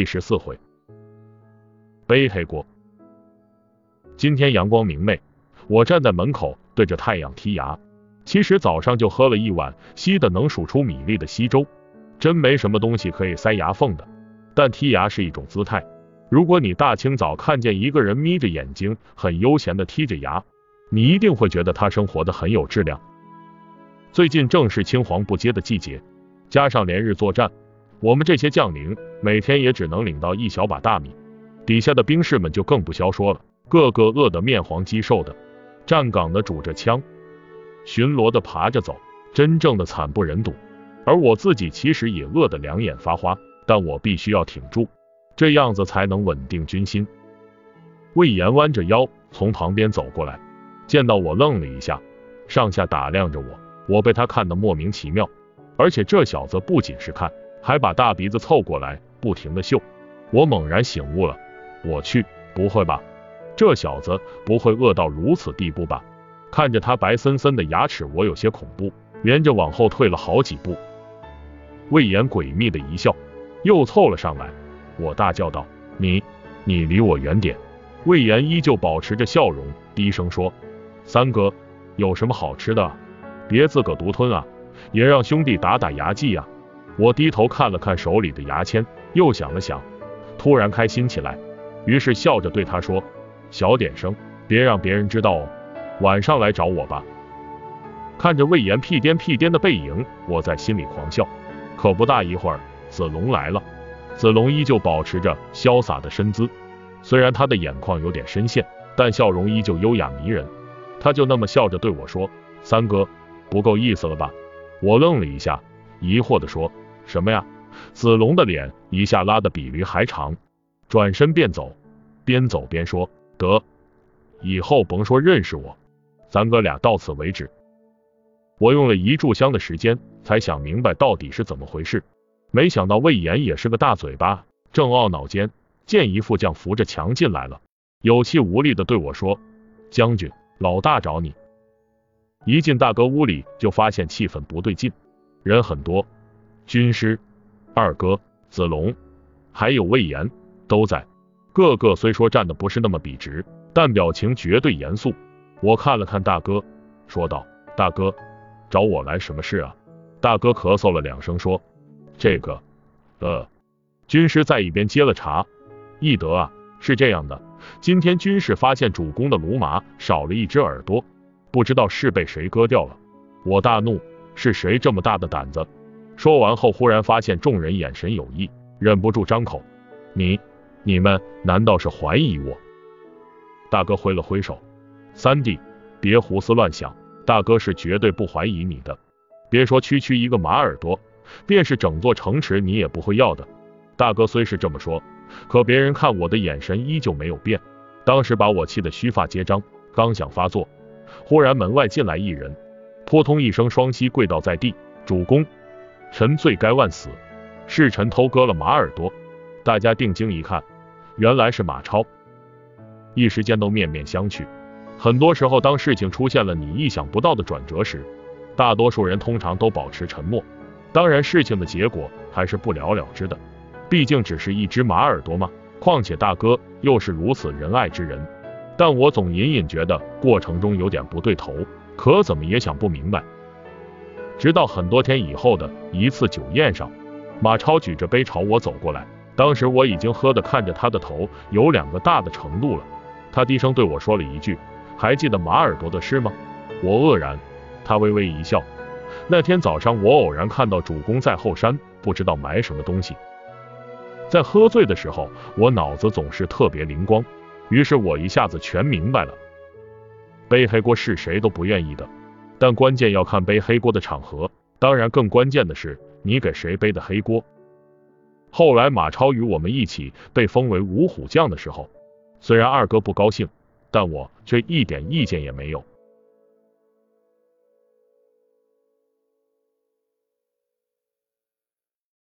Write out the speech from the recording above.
第十四回，背黑锅。今天阳光明媚，我站在门口对着太阳剔牙。其实早上就喝了一碗稀的能数出米粒的稀粥，真没什么东西可以塞牙缝的。但剔牙是一种姿态，如果你大清早看见一个人眯着眼睛很悠闲的剔着牙，你一定会觉得他生活的很有质量。最近正是青黄不接的季节，加上连日作战。我们这些将领每天也只能领到一小把大米，底下的兵士们就更不消说了，个个饿得面黄肌瘦的，站岗的拄着枪，巡逻的爬着走，真正的惨不忍睹。而我自己其实也饿得两眼发花，但我必须要挺住，这样子才能稳定军心。魏延弯着腰从旁边走过来，见到我愣了一下，上下打量着我，我被他看得莫名其妙，而且这小子不仅是看。还把大鼻子凑过来，不停的嗅。我猛然醒悟了，我去，不会吧？这小子不会饿到如此地步吧？看着他白森森的牙齿，我有些恐怖，连着往后退了好几步。魏延诡秘的一笑，又凑了上来。我大叫道：“你，你离我远点！”魏延依旧保持着笑容，低声说：“三哥，有什么好吃的？别自个独吞啊，也让兄弟打打牙祭呀。”我低头看了看手里的牙签，又想了想，突然开心起来，于是笑着对他说：“小点声，别让别人知道哦。晚上来找我吧。”看着魏延屁颠屁颠的背影，我在心里狂笑。可不大一会儿，子龙来了。子龙依旧保持着潇洒的身姿，虽然他的眼眶有点深陷，但笑容依旧优雅迷人。他就那么笑着对我说：“三哥，不够意思了吧？”我愣了一下，疑惑的说。什么呀？子龙的脸一下拉得比驴还长，转身便走，边走边说：“得，以后甭说认识我，咱哥俩到此为止。”我用了一炷香的时间才想明白到底是怎么回事，没想到魏延也是个大嘴巴，正懊恼间，见一副将扶着墙进来了，有气无力的对我说：“将军，老大找你。”一进大哥屋里，就发现气氛不对劲，人很多。军师、二哥、子龙，还有魏延都在，个个虽说站的不是那么笔直，但表情绝对严肃。我看了看大哥，说道：“大哥，找我来什么事啊？”大哥咳嗽了两声，说：“这个，呃。”军师在一边接了茬：“义德啊，是这样的，今天军师发现主公的卢马少了一只耳朵，不知道是被谁割掉了。”我大怒：“是谁这么大的胆子？”说完后，忽然发现众人眼神有异，忍不住张口：“你、你们难道是怀疑我？”大哥挥了挥手：“三弟，别胡思乱想，大哥是绝对不怀疑你的。别说区区一个马耳朵，便是整座城池你也不会要的。”大哥虽是这么说，可别人看我的眼神依旧没有变。当时把我气得须发皆张，刚想发作，忽然门外进来一人，扑通一声双膝跪倒在地：“主公！”臣罪该万死，是臣偷割了马耳朵。大家定睛一看，原来是马超，一时间都面面相觑。很多时候，当事情出现了你意想不到的转折时，大多数人通常都保持沉默。当然，事情的结果还是不了了之的，毕竟只是一只马耳朵嘛。况且大哥又是如此仁爱之人，但我总隐隐觉得过程中有点不对头，可怎么也想不明白。直到很多天以后的一次酒宴上，马超举着杯朝我走过来，当时我已经喝的看着他的头有两个大的程度了。他低声对我说了一句：“还记得马耳朵的事吗？”我愕然，他微微一笑。那天早上我偶然看到主公在后山，不知道埋什么东西。在喝醉的时候，我脑子总是特别灵光，于是我一下子全明白了。背黑锅是谁都不愿意的。但关键要看背黑锅的场合，当然更关键的是你给谁背的黑锅。后来马超与我们一起被封为五虎将的时候，虽然二哥不高兴，但我却一点意见也没有。